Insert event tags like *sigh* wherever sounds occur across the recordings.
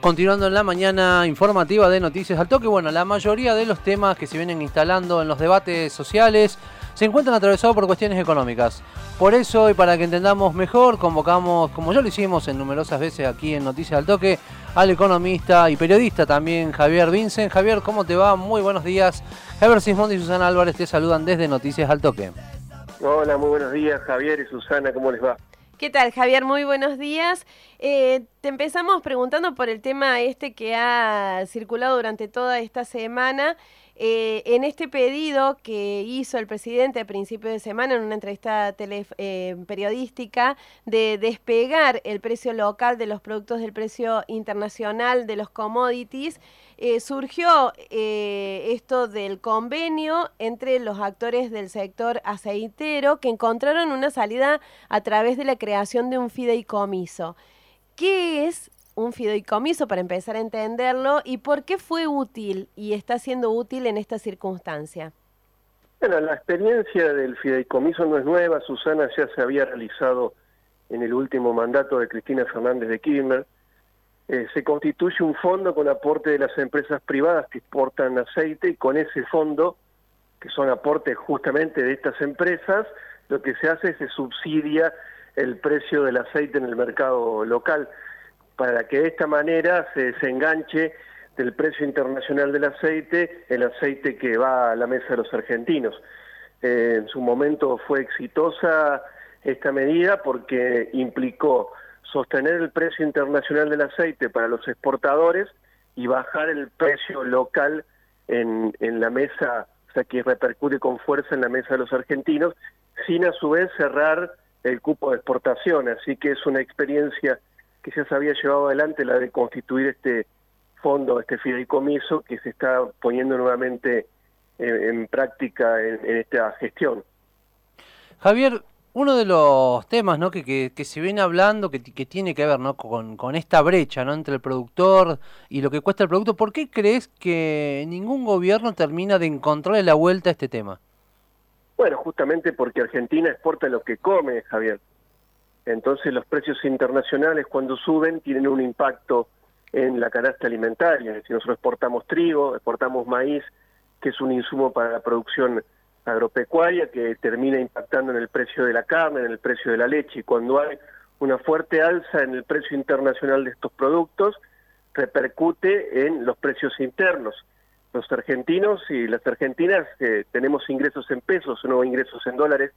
Continuando en la mañana informativa de Noticias al Toque, bueno, la mayoría de los temas que se vienen instalando en los debates sociales se encuentran atravesados por cuestiones económicas. Por eso, y para que entendamos mejor, convocamos, como ya lo hicimos en numerosas veces aquí en Noticias al Toque, al economista y periodista también, Javier Vincent. Javier, ¿cómo te va? Muy buenos días. Javier Sismondi y Susana Álvarez te saludan desde Noticias al Toque. Hola, muy buenos días, Javier y Susana, ¿cómo les va? ¿Qué tal, Javier? Muy buenos días. Eh, te empezamos preguntando por el tema este que ha circulado durante toda esta semana. Eh, en este pedido que hizo el presidente a principio de semana en una entrevista eh, periodística de despegar el precio local de los productos del precio internacional de los commodities, eh, surgió esto del convenio entre los actores del sector aceitero que encontraron una salida a través de la creación de un fideicomiso. ¿Qué es un fideicomiso para empezar a entenderlo y por qué fue útil y está siendo útil en esta circunstancia. Bueno, la experiencia del fideicomiso no es nueva, Susana ya se había realizado en el último mandato de Cristina Fernández de Kirchner. Eh, se constituye un fondo con aporte de las empresas privadas que exportan aceite y con ese fondo, que son aportes justamente de estas empresas, lo que se hace es se subsidia el precio del aceite en el mercado local para que de esta manera se desenganche del precio internacional del aceite el aceite que va a la mesa de los argentinos. Eh, en su momento fue exitosa esta medida porque implicó sostener el precio internacional del aceite para los exportadores y bajar el precio local en, en la mesa, o sea, que repercute con fuerza en la mesa de los argentinos, sin a su vez cerrar el cupo de exportación. Así que es una experiencia que ya se había llevado adelante la de constituir este fondo, este fideicomiso que se está poniendo nuevamente en, práctica en, esta gestión. Javier, uno de los temas ¿no? que, que, se viene hablando, que, que, tiene que ver ¿no? con, con esta brecha ¿no? entre el productor y lo que cuesta el producto, ¿por qué crees que ningún gobierno termina de encontrarle la vuelta a este tema? Bueno, justamente porque Argentina exporta lo que come, Javier. Entonces los precios internacionales cuando suben tienen un impacto en la canasta alimentaria. Si nosotros exportamos trigo, exportamos maíz, que es un insumo para la producción agropecuaria, que termina impactando en el precio de la carne, en el precio de la leche. Y cuando hay una fuerte alza en el precio internacional de estos productos, repercute en los precios internos. Los argentinos y las argentinas eh, tenemos ingresos en pesos, no ingresos en dólares,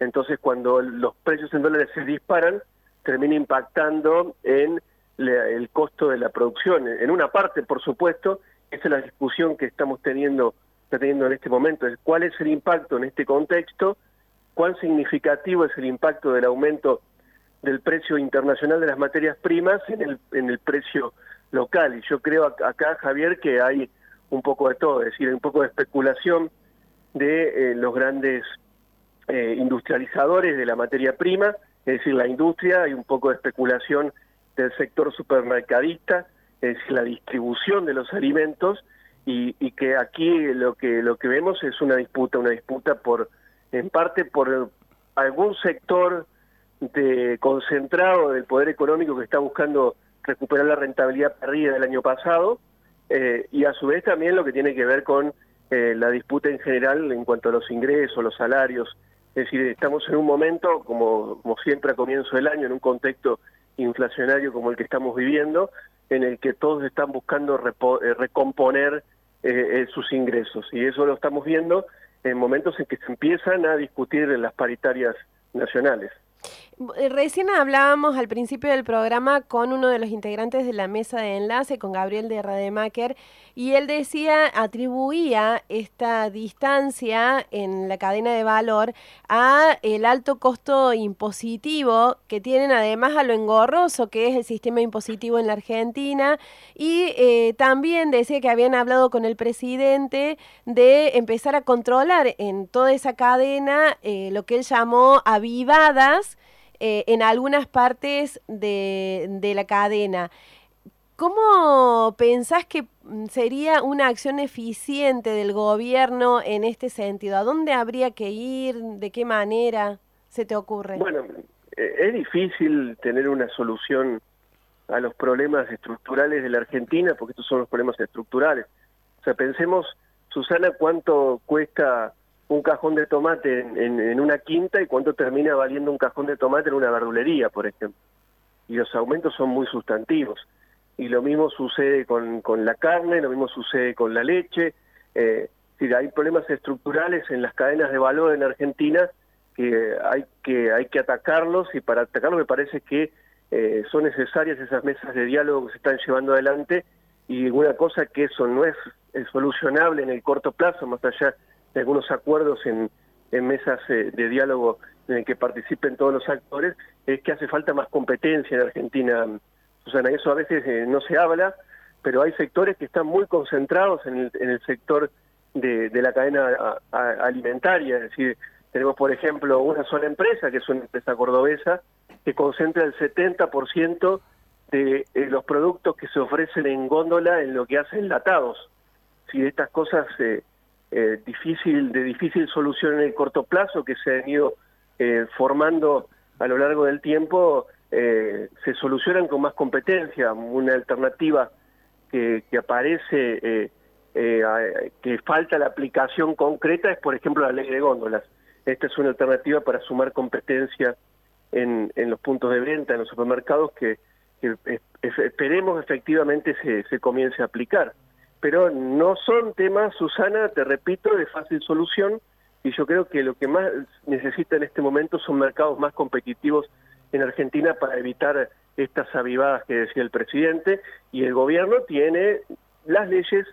entonces cuando los precios en dólares se disparan, termina impactando en el costo de la producción. En una parte, por supuesto, esa es la discusión que estamos teniendo, teniendo en este momento, es cuál es el impacto en este contexto, cuán significativo es el impacto del aumento del precio internacional de las materias primas en el, en el precio local. Y yo creo acá, Javier, que hay un poco de todo, es decir, un poco de especulación de eh, los grandes eh, industrializadores de la materia prima, es decir, la industria, hay un poco de especulación del sector supermercadista, es decir, la distribución de los alimentos, y, y, que aquí lo que lo que vemos es una disputa, una disputa por en parte por algún sector de concentrado del poder económico que está buscando recuperar la rentabilidad perdida del año pasado eh, y a su vez también lo que tiene que ver con eh, la disputa en general en cuanto a los ingresos, los salarios es decir, estamos en un momento, como, como siempre a comienzo del año, en un contexto inflacionario como el que estamos viviendo, en el que todos están buscando eh, recomponer eh, eh, sus ingresos. Y eso lo estamos viendo en momentos en que se empiezan a discutir las paritarias nacionales. Eh, recién hablábamos al principio del programa con uno de los integrantes de la mesa de enlace, con Gabriel de Rademacher, y él decía, atribuía esta distancia en la cadena de valor a el alto costo impositivo que tienen además a lo engorroso que es el sistema impositivo en la Argentina. Y eh, también decía que habían hablado con el presidente de empezar a controlar en toda esa cadena eh, lo que él llamó avivadas eh, en algunas partes de, de la cadena. ¿Cómo pensás que sería una acción eficiente del gobierno en este sentido? ¿A dónde habría que ir? ¿De qué manera se te ocurre? Bueno, eh, es difícil tener una solución a los problemas estructurales de la Argentina, porque estos son los problemas estructurales. O sea, pensemos, Susana, cuánto cuesta un cajón de tomate en, una quinta y cuánto termina valiendo un cajón de tomate en una verdulería, por ejemplo. Y los aumentos son muy sustantivos. Y lo mismo sucede con, con la carne, lo mismo sucede con la leche. Eh, hay problemas estructurales en las cadenas de valor en Argentina que hay que hay que atacarlos y para atacarlos me parece que eh, son necesarias esas mesas de diálogo que se están llevando adelante y una cosa que eso no es, solucionable en el corto plazo, más allá de algunos acuerdos en, mesas eh, de diálogo en el que participen todos los actores, es que hace falta más competencia en Argentina, Susana. Eso a veces eh, no se habla, pero hay sectores que están muy concentrados en el, sector de, la cadena alimentaria, es decir, tenemos, por ejemplo, una sola empresa, que es una empresa cordobesa, que concentra el 70% de eh, los productos que se ofrecen en góndola en lo que hace enlatados. Si estas cosas eh, eh, difícil, de difícil solución en el corto plazo que se han ido eh, formando a lo largo del tiempo, se solucionan con más competencia. Una alternativa que, que aparece, que falta la aplicación concreta, es por ejemplo la ley de góndolas esta es una alternativa para sumar competencia en, en los puntos de venta, en los supermercados, que, esperemos efectivamente se, se comience a aplicar. Pero no son temas, Susana, te repito, de fácil solución, y yo creo que lo que más necesita en este momento son mercados más competitivos en Argentina para evitar estas avivadas que decía el presidente, y el gobierno tiene las leyes,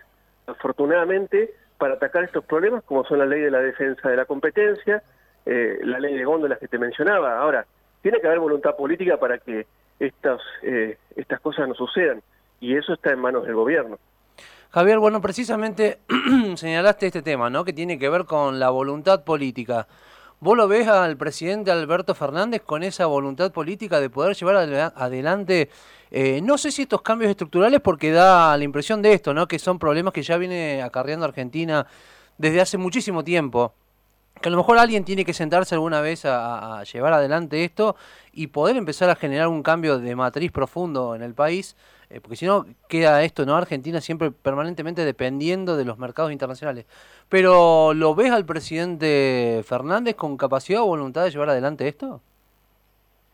afortunadamente, para atacar estos problemas, como son la ley de la defensa de la competencia, eh, la ley de góndolas que te mencionaba. Ahora, tiene que haber voluntad política para que estas, eh, estas cosas no sucedan, y eso está en manos del gobierno. Javier, bueno, precisamente *clears throat* señalaste este tema, ¿no? Que tiene que ver con la voluntad política. ¿Vos lo ves al presidente Alberto Fernández con esa voluntad política de poder llevar adelante, eh, no sé si estos cambios estructurales, porque da la impresión de esto, ¿no? que son problemas que ya viene acarreando Argentina desde hace muchísimo tiempo? que a lo mejor alguien tiene que sentarse alguna vez a, llevar adelante esto y poder empezar a generar un cambio de matriz profundo en el país, eh, porque si no queda esto, ¿no? Argentina siempre permanentemente dependiendo de los mercados internacionales. Pero ¿lo ves al presidente Fernández con capacidad o voluntad de llevar adelante esto?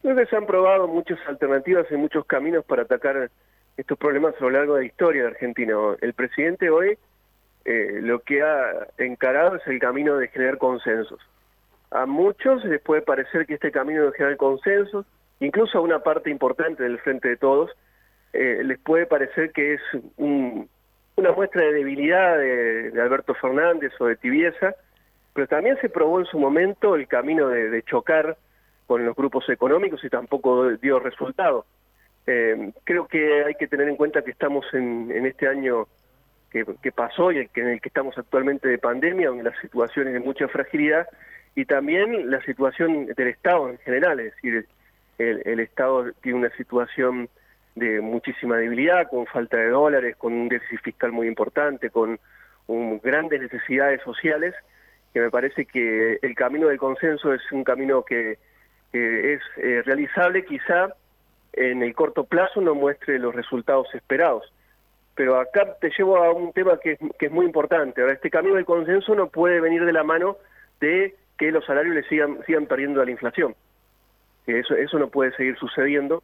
Creo que se han probado muchas alternativas y muchos caminos para atacar estos problemas a lo largo de la historia de Argentina. El presidente hoy eh, lo que ha encarado es el camino de generar consensos. A muchos les puede parecer que este camino de generar consensos, incluso a una parte importante del Frente de Todos, eh, les puede parecer que es una muestra de debilidad de, Alberto Fernández o de tibieza, pero también se probó en su momento el camino de, chocar con los grupos económicos y tampoco dio resultado. Eh, creo que hay que tener en cuenta que estamos en este año que, pasó y en el que estamos actualmente de pandemia, donde la situación es de mucha fragilidad, y también la situación del Estado en general, es decir, el, Estado tiene una situación de muchísima debilidad, con falta de dólares, con un déficit fiscal muy importante, con grandes necesidades sociales, que me parece que el camino del consenso es un camino que, es eh, realizable, quizá en el corto plazo no muestre los resultados esperados pero acá te llevo a un tema que es, muy importante. Ahora, este camino del consenso no puede venir de la mano de que los salarios le sigan, sigan perdiendo a la inflación. Eso, eso no puede seguir sucediendo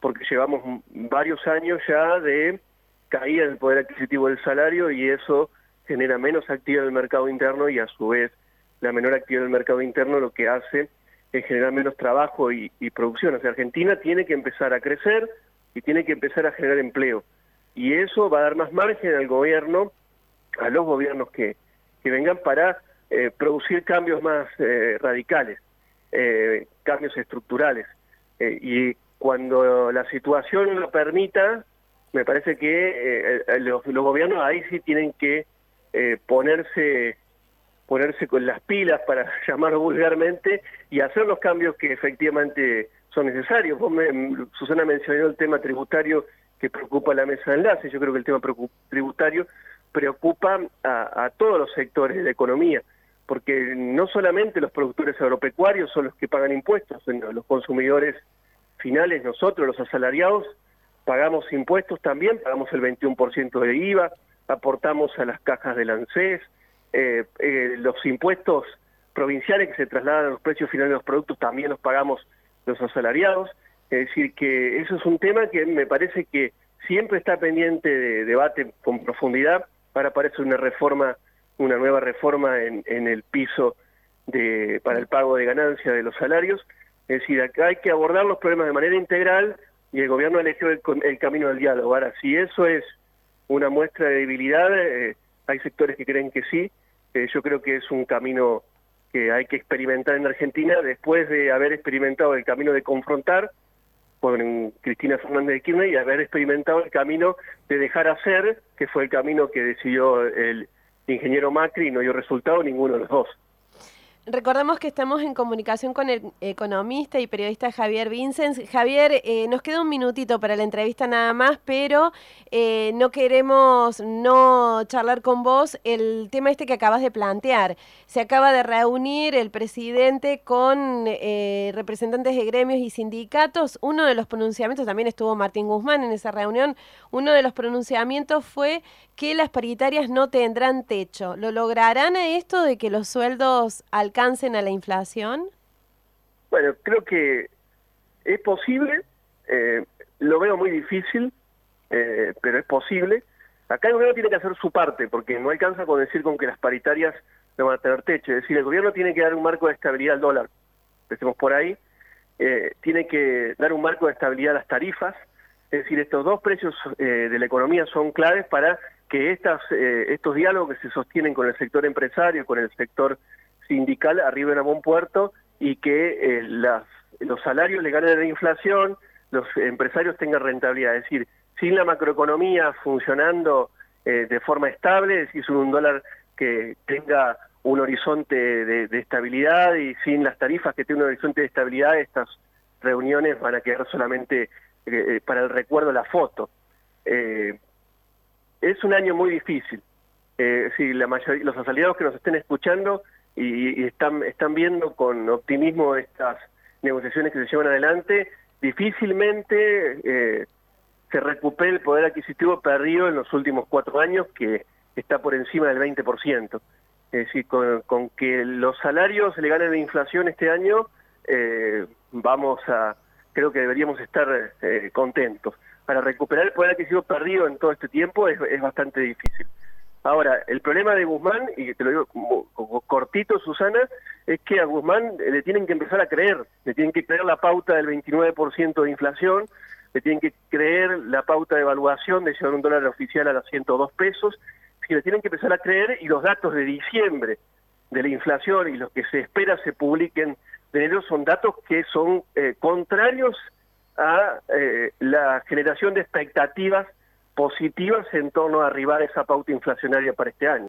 porque llevamos varios años ya de caída del poder adquisitivo del salario y eso genera menos actividad del mercado interno y a su vez la menor actividad del mercado interno lo que hace es generar menos trabajo y, producción. O sea, Argentina tiene que empezar a crecer y tiene que empezar a generar empleo y eso va a dar más margen al gobierno, a los gobiernos que, vengan para eh, producir cambios más eh, radicales, eh, cambios estructurales. y cuando la situación lo permita, me parece que los, los, gobiernos ahí sí tienen que ponerse ponerse con las pilas, para *laughs* llamarlo vulgarmente, y hacer los cambios que efectivamente son necesarios. Vos Susana mencionó el tema tributario que preocupa la mesa de enlace. Yo creo que el tema tributario preocupa a, todos los sectores de la economía, porque no solamente los productores agropecuarios son los que pagan impuestos, los consumidores finales, nosotros, los asalariados, pagamos impuestos también, pagamos el 21% de IVA, aportamos a las cajas del ANSES, eh, eh, los impuestos provinciales que se trasladan a los precios finales de los productos también los pagamos los asalariados. Es decir, que eso es un tema que me parece que siempre está pendiente de debate con profundidad. Ahora parece una reforma, una nueva reforma en, el piso de, para el pago de ganancia de los salarios. Es decir, acá hay que abordar los problemas de manera integral y el gobierno eligió el, el camino del diálogo. Ahora, si eso es una muestra de debilidad, eh, hay sectores que creen que sí. Eh, yo creo que es un camino que hay que experimentar en Argentina después de haber experimentado el camino de confrontar con Cristina Fernández de Kirchner y haber experimentado el camino de dejar hacer, que fue el camino que decidió el ingeniero Macri y no dio resultado ninguno de los dos. Recordemos que estamos en comunicación con el economista y periodista Javier Vincens. Javier, eh, nos queda un minutito para la entrevista nada más, pero eh, no queremos no charlar con vos el tema este que acabas de plantear. Se acaba de reunir el presidente con eh, representantes de gremios y sindicatos. Uno de los pronunciamientos, también estuvo Martín Guzmán en esa reunión, uno de los pronunciamientos fue que las paritarias no tendrán techo. ¿Lo lograrán a esto de que los sueldos alcancen alcancen a la inflación? Bueno, creo que es posible, eh, lo veo muy difícil, eh, pero es posible. Acá el gobierno tiene que hacer su parte, porque no alcanza con decir con que las paritarias no van a tener techo. Es decir, el gobierno tiene que dar un marco de estabilidad al dólar, empecemos por ahí, eh, tiene que dar un marco de estabilidad a las tarifas, es decir, estos dos precios de la economía son claves para que estas, estos diálogos que se sostienen con el sector empresario, con el sector sindical arriben a buen puerto y que eh, las, los salarios le ganen a la inflación, los empresarios tengan rentabilidad. Es decir, sin la macroeconomía funcionando eh, de forma estable, es decir, sin un dólar que tenga un horizonte de, estabilidad y sin las tarifas que tengan un horizonte de estabilidad, estas reuniones van a quedar solamente eh, para el recuerdo la foto. es un año muy difícil. Eh, si la mayoría, los asalariados que nos estén escuchando y, están, viendo con optimismo estas negociaciones que se llevan adelante, difícilmente eh, se recupere el poder adquisitivo perdido en los últimos cuatro años, que está por encima del 20%. Es decir, con, que los salarios le ganen la inflación este año, eh, vamos a, creo que deberíamos estar eh, contentos. Para recuperar el poder adquisitivo perdido en todo este tiempo es bastante difícil. Ahora, el problema de Guzmán, y te lo digo como, cortito, Susana, es que a Guzmán le tienen que empezar a creer, le tienen que creer la pauta del 29% de inflación, le tienen que creer la pauta de evaluación de llevar un dólar oficial a los 102 pesos, que le tienen que empezar a creer y los datos de diciembre de la inflación y los que se espera se publiquen de enero son datos que son eh, contrarios a eh, la generación de expectativas positivas en torno a arribar esa pauta inflacionaria para este año.